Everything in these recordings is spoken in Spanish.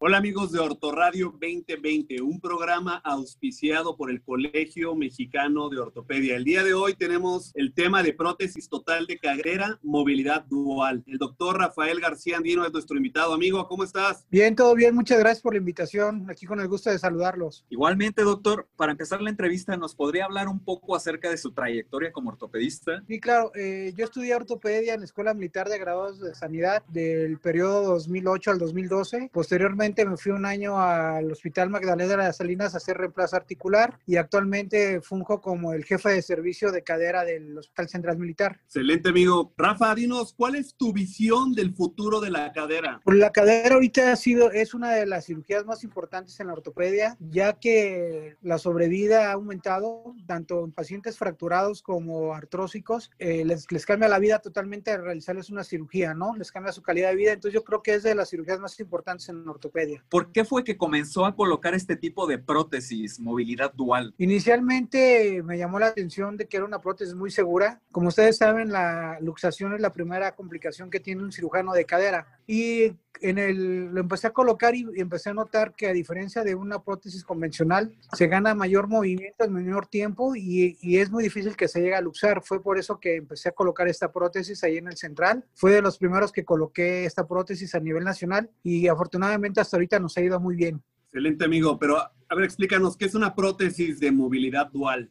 Hola amigos de Ortoradio 2020, un programa auspiciado por el Colegio Mexicano de Ortopedia. El día de hoy tenemos el tema de prótesis total de cadera, movilidad dual. El doctor Rafael García Andino es nuestro invitado. Amigo, ¿cómo estás? Bien, todo bien. Muchas gracias por la invitación. Aquí con el gusto de saludarlos. Igualmente, doctor, para empezar la entrevista, ¿nos podría hablar un poco acerca de su trayectoria como ortopedista? Sí, claro. Eh, yo estudié ortopedia en la Escuela Militar de Graduados de Sanidad del periodo 2008 al 2012. Posteriormente, me fui un año al Hospital Magdalena de las Salinas a hacer reemplazo articular y actualmente funjo como el jefe de servicio de cadera del Hospital Central Militar. Excelente, amigo. Rafa, dinos, ¿cuál es tu visión del futuro de la cadera? Pues la cadera ahorita ha sido, es una de las cirugías más importantes en la ortopedia, ya que la sobrevida ha aumentado tanto en pacientes fracturados como artrósicos. Eh, les, les cambia la vida totalmente realizarles una cirugía, ¿no? Les cambia su calidad de vida. Entonces yo creo que es de las cirugías más importantes en la ortopedia. ¿Por qué fue que comenzó a colocar este tipo de prótesis, movilidad dual? Inicialmente me llamó la atención de que era una prótesis muy segura. Como ustedes saben, la luxación es la primera complicación que tiene un cirujano de cadera. Y en el, lo empecé a colocar y, empecé a notar que a diferencia de una prótesis convencional, se gana mayor movimiento en menor tiempo y, y, es muy difícil que se llegue a luxar. Fue por eso que empecé a colocar esta prótesis ahí en el central. Fue de los primeros que coloqué esta prótesis a nivel nacional y afortunadamente hasta ahorita nos ha ido muy bien. Excelente, amigo. Pero, a ver, explícanos, ¿qué es una prótesis de movilidad dual?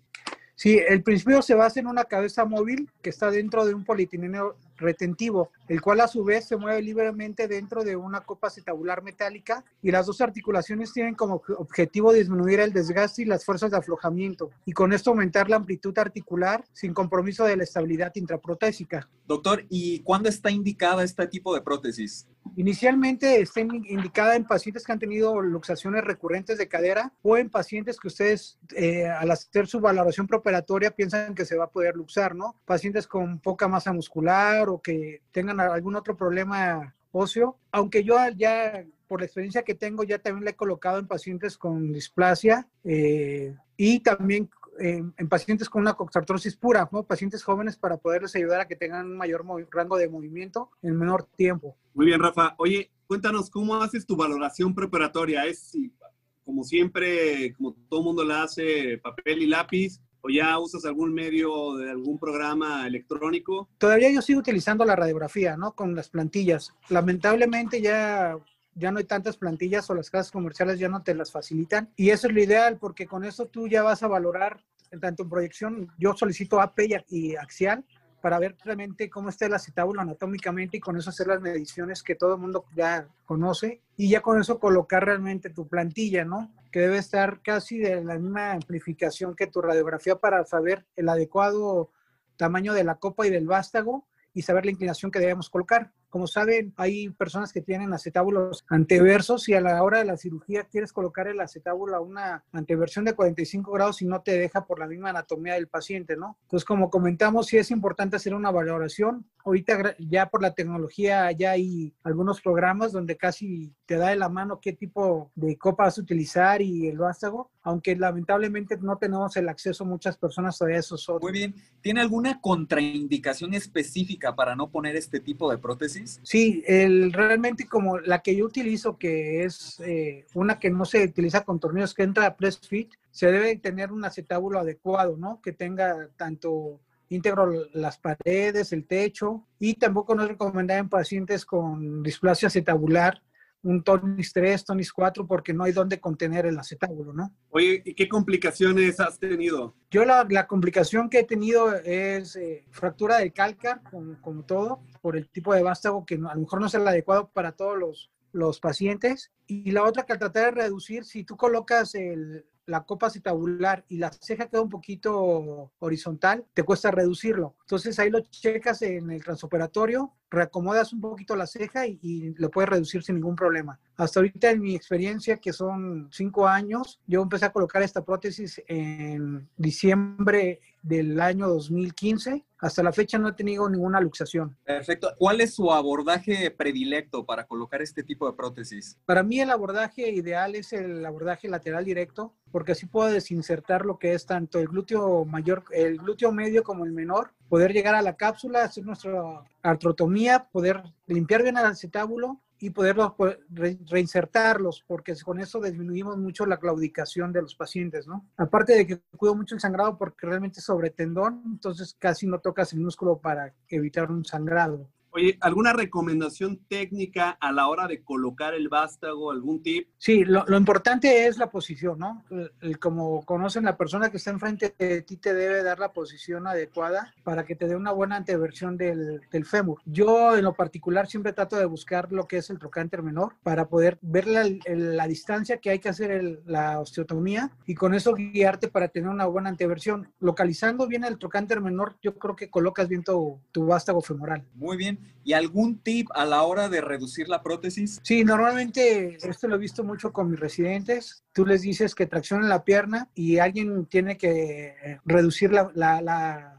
Sí, el principio se basa en una cabeza móvil que está dentro de un polietileno retentivo, el cual a su vez se mueve libremente dentro de una copa acetabular metálica y las dos articulaciones tienen como objetivo disminuir el desgaste y las fuerzas de aflojamiento y con esto aumentar la amplitud articular sin compromiso de la estabilidad intraprotésica. Doctor, ¿y cuándo está indicada este tipo de prótesis? Inicialmente está indicada en pacientes que han tenido luxaciones recurrentes de cadera o en pacientes que ustedes eh, al hacer su valoración preoperatoria piensan que se va a poder luxar, ¿no? Pacientes con poca masa muscular o que tengan algún otro problema óseo, aunque yo ya por la experiencia que tengo ya también la he colocado en pacientes con displasia eh, y también en, pacientes con una coxartrosis pura, ¿no? pacientes jóvenes para poderles ayudar a que tengan un mayor rango de movimiento en menor tiempo. Muy bien, Rafa. Oye, cuéntanos, ¿cómo haces tu valoración preparatoria? ¿Es como siempre, como todo mundo la hace, papel y lápiz? ¿O ya usas algún medio de algún programa electrónico? Todavía yo sigo utilizando la radiografía, ¿no? Con las plantillas. Lamentablemente ya ya no hay tantas plantillas o las casas comerciales ya no te las facilitan. Y eso es lo ideal porque con eso tú ya vas a valorar, tanto en proyección, yo solicito AP y axial para ver realmente cómo está el acetábulo anatómicamente y con eso hacer las mediciones que todo el mundo ya conoce y ya con eso colocar realmente tu plantilla, ¿no? Que debe estar casi de la misma amplificación que tu radiografía para saber el adecuado tamaño de la copa y del vástago y saber la inclinación que debemos colocar. Como saben, hay personas que tienen acetábulos anteversos y a la hora de la cirugía quieres colocar el acetábulo a una anteversión de 45 grados y no te deja por la misma anatomía del paciente, ¿no? Entonces, como comentamos, sí es importante hacer una valoración. Ahorita ya por la tecnología ya hay algunos programas donde casi te da de la mano qué tipo de copa vas a utilizar y el vástago, aunque lamentablemente no tenemos el acceso muchas personas a esos. Muy bien. ¿Tiene alguna contraindicación específica para no poner este tipo de prótesis? Sí, el, realmente como la que yo utilizo, que es eh, una que no se utiliza con tornillos, que entra a press fit, se debe tener un acetábulo adecuado, ¿no? Que tenga tanto íntegro las paredes, el techo, y tampoco no es en pacientes con displasia acetabular un tonis 3, tonis 4, porque no hay dónde contener el acetábulo, ¿no? Oye, ¿y qué complicaciones has tenido? Yo la, la complicación que he tenido es eh, fractura de calca, como, todo, por el tipo de vástago que a lo mejor no es el adecuado para todos los, los pacientes. Y la otra que al tratar de reducir, si tú colocas el, la copa acetabular y la ceja queda un poquito horizontal, te cuesta reducirlo. Entonces ahí lo checas en el transoperatorio, reacomodas un poquito la ceja y, y, lo puedes reducir sin ningún problema. Hasta ahorita en mi experiencia, que son cinco años, yo empecé a colocar esta prótesis en diciembre del año 2015. Hasta la fecha no he tenido ninguna luxación. Perfecto. ¿Cuál es su abordaje predilecto para colocar este tipo de prótesis? Para mí el abordaje ideal es el abordaje lateral directo, porque así puedo desinsertar lo que es tanto el glúteo mayor, el glúteo medio como el menor, poder llegar a la cápsula, hacer nuestra artrotomía, poder limpiar bien el acetábulo y poderlos pues, reinsertarlos, porque con eso disminuimos mucho la claudicación de los pacientes, ¿no? Aparte de que cuido mucho el sangrado porque realmente sobre tendón, entonces casi no tocas el músculo para evitar un sangrado. Oye, ¿alguna recomendación técnica a la hora de colocar el vástago? ¿Algún tip? Sí, lo, importante es la posición, ¿no? como conocen, la persona que está enfrente de ti te debe dar la posición adecuada para que te dé una buena anteversión del, del fémur. Yo, en lo particular, siempre trato de buscar lo que es el trocánter menor para poder ver la, la distancia que hay que hacer la osteotomía y con eso guiarte para tener una buena anteversión. Localizando bien el trocánter menor, yo creo que colocas bien tu, tu vástago femoral. Muy bien. ¿Y algún tip a la hora de reducir la prótesis? Sí, normalmente esto lo he visto mucho con mis residentes. Tú les dices que traccionen la pierna y alguien tiene que eh, reducir la,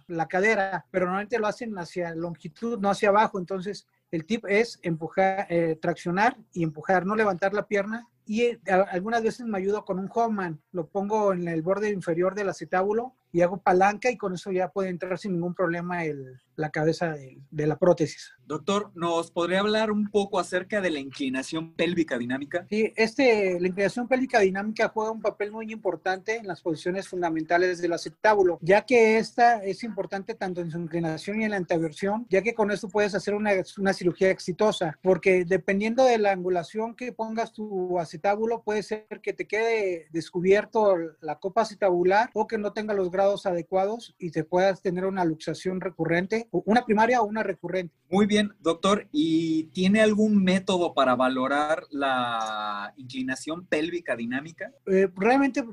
la cadera, pero normalmente lo hacen hacia longitud, no hacia abajo. Entonces, el tip es empujar, eh, traccionar y empujar, no levantar la pierna. Y eh, algunas veces me ayudo con un Hoffman, lo pongo en el borde inferior del acetábulo y hago palanca y con eso ya puede entrar sin ningún problema el, la cabeza de, de, la prótesis. Doctor, ¿nos podría hablar un poco acerca de la inclinación pélvica dinámica? Sí, este, la inclinación pélvica dinámica juega un papel muy importante en las posiciones fundamentales del acetábulo, ya que esta es importante tanto en su inclinación y en la anteversión, ya que con esto puedes hacer una, una cirugía exitosa, porque dependiendo de la angulación que pongas tu acetábulo, puede ser que te quede descubierto la copa acetabular o que no tenga los grados adecuados y te puedas tener una luxación recurrente, una primaria o una recurrente. Muy bien, doctor. ¿Y tiene algún método para valorar la inclinación pélvica dinámica? Eh, realmente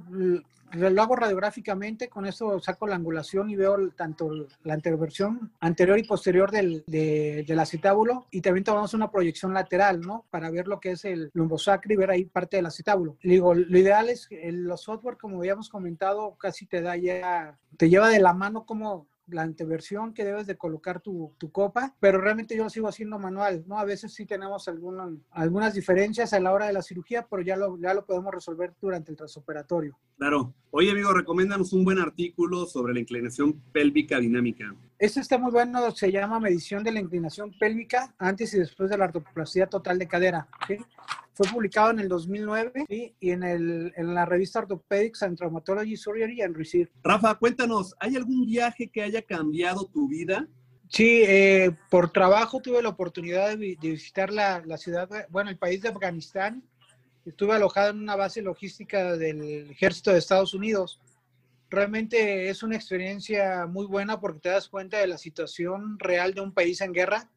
lo hago radiográficamente, con eso saco la angulación y veo tanto la anteroversión anterior y posterior del, del acetábulo y también tomamos una proyección lateral, ¿no? Para ver lo que es el lumbosacro y ver ahí parte del acetábulo. Digo, lo ideal es que los software, como habíamos comentado, casi te da ya, te lleva de la mano como la anteversión que debes de colocar tu, tu, copa, pero realmente yo sigo haciendo manual, ¿no? A veces sí tenemos algunas algunas diferencias a la hora de la cirugía, pero ya lo, ya lo podemos resolver durante el transoperatorio. Claro. Oye, amigo, recomiéndanos un buen artículo sobre la inclinación pélvica dinámica. Este está muy bueno, se llama Medición de la inclinación pélvica antes y después de la artroplastia total de cadera. ¿sí? Fue publicado en el 2009 ¿sí? y en, el, en, la revista Orthopedics and Traumatology Surgery and Receive. Rafa, cuéntanos, ¿hay algún viaje que haya cambiado tu vida? Sí, eh, por trabajo tuve la oportunidad de, de visitar la, la, ciudad, bueno, el país de Afganistán. Estuve alojado en una base logística del ejército de Estados Unidos realmente es una experiencia muy buena porque te das cuenta de la situación real de un país en guerra,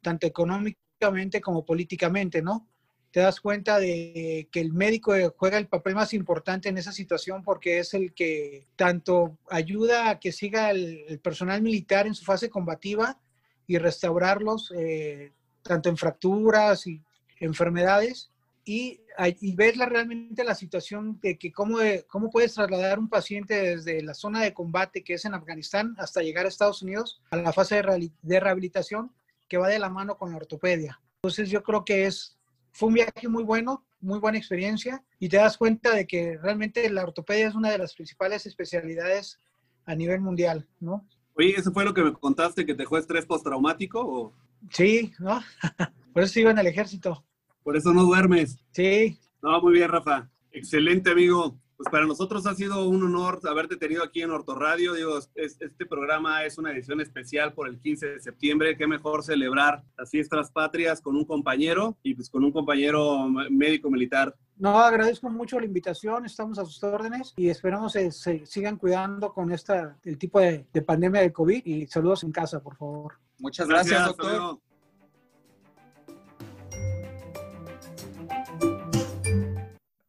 tanto económicamente como políticamente, ¿no? Te das cuenta de que el médico juega el papel más importante en esa situación porque es el que tanto ayuda a que siga el, personal militar en su fase combativa y restaurarlos, eh, tanto en fracturas y enfermedades, y, y ver realmente la situación de que cómo, cómo puedes trasladar un paciente desde la zona de combate que es en Afganistán hasta llegar a Estados Unidos a la fase de, de rehabilitación que va de la mano con la ortopedia. Entonces yo creo que es, fue un viaje muy bueno, muy buena experiencia y te das cuenta de que realmente la ortopedia es una de las principales especialidades a nivel mundial, ¿no? Oye, ¿eso fue lo que me contaste, que te dejó estrés postraumático? O... Sí, ¿no? Por eso iba en el ejército. Por eso no duermes. Sí. No, muy bien, Rafa. Excelente, amigo. Pues para nosotros ha sido un honor haberte tenido aquí en Radio. Digo, este programa es una edición especial por el 15 de septiembre. Qué mejor celebrar las fiestas patrias con un compañero y pues con un compañero médico militar. No, agradezco mucho la invitación. Estamos a sus órdenes y esperamos que se sigan cuidando con esta, el tipo de, de pandemia de COVID. Y saludos en casa, por favor. Muchas gracias, gracias doctor. Amigo.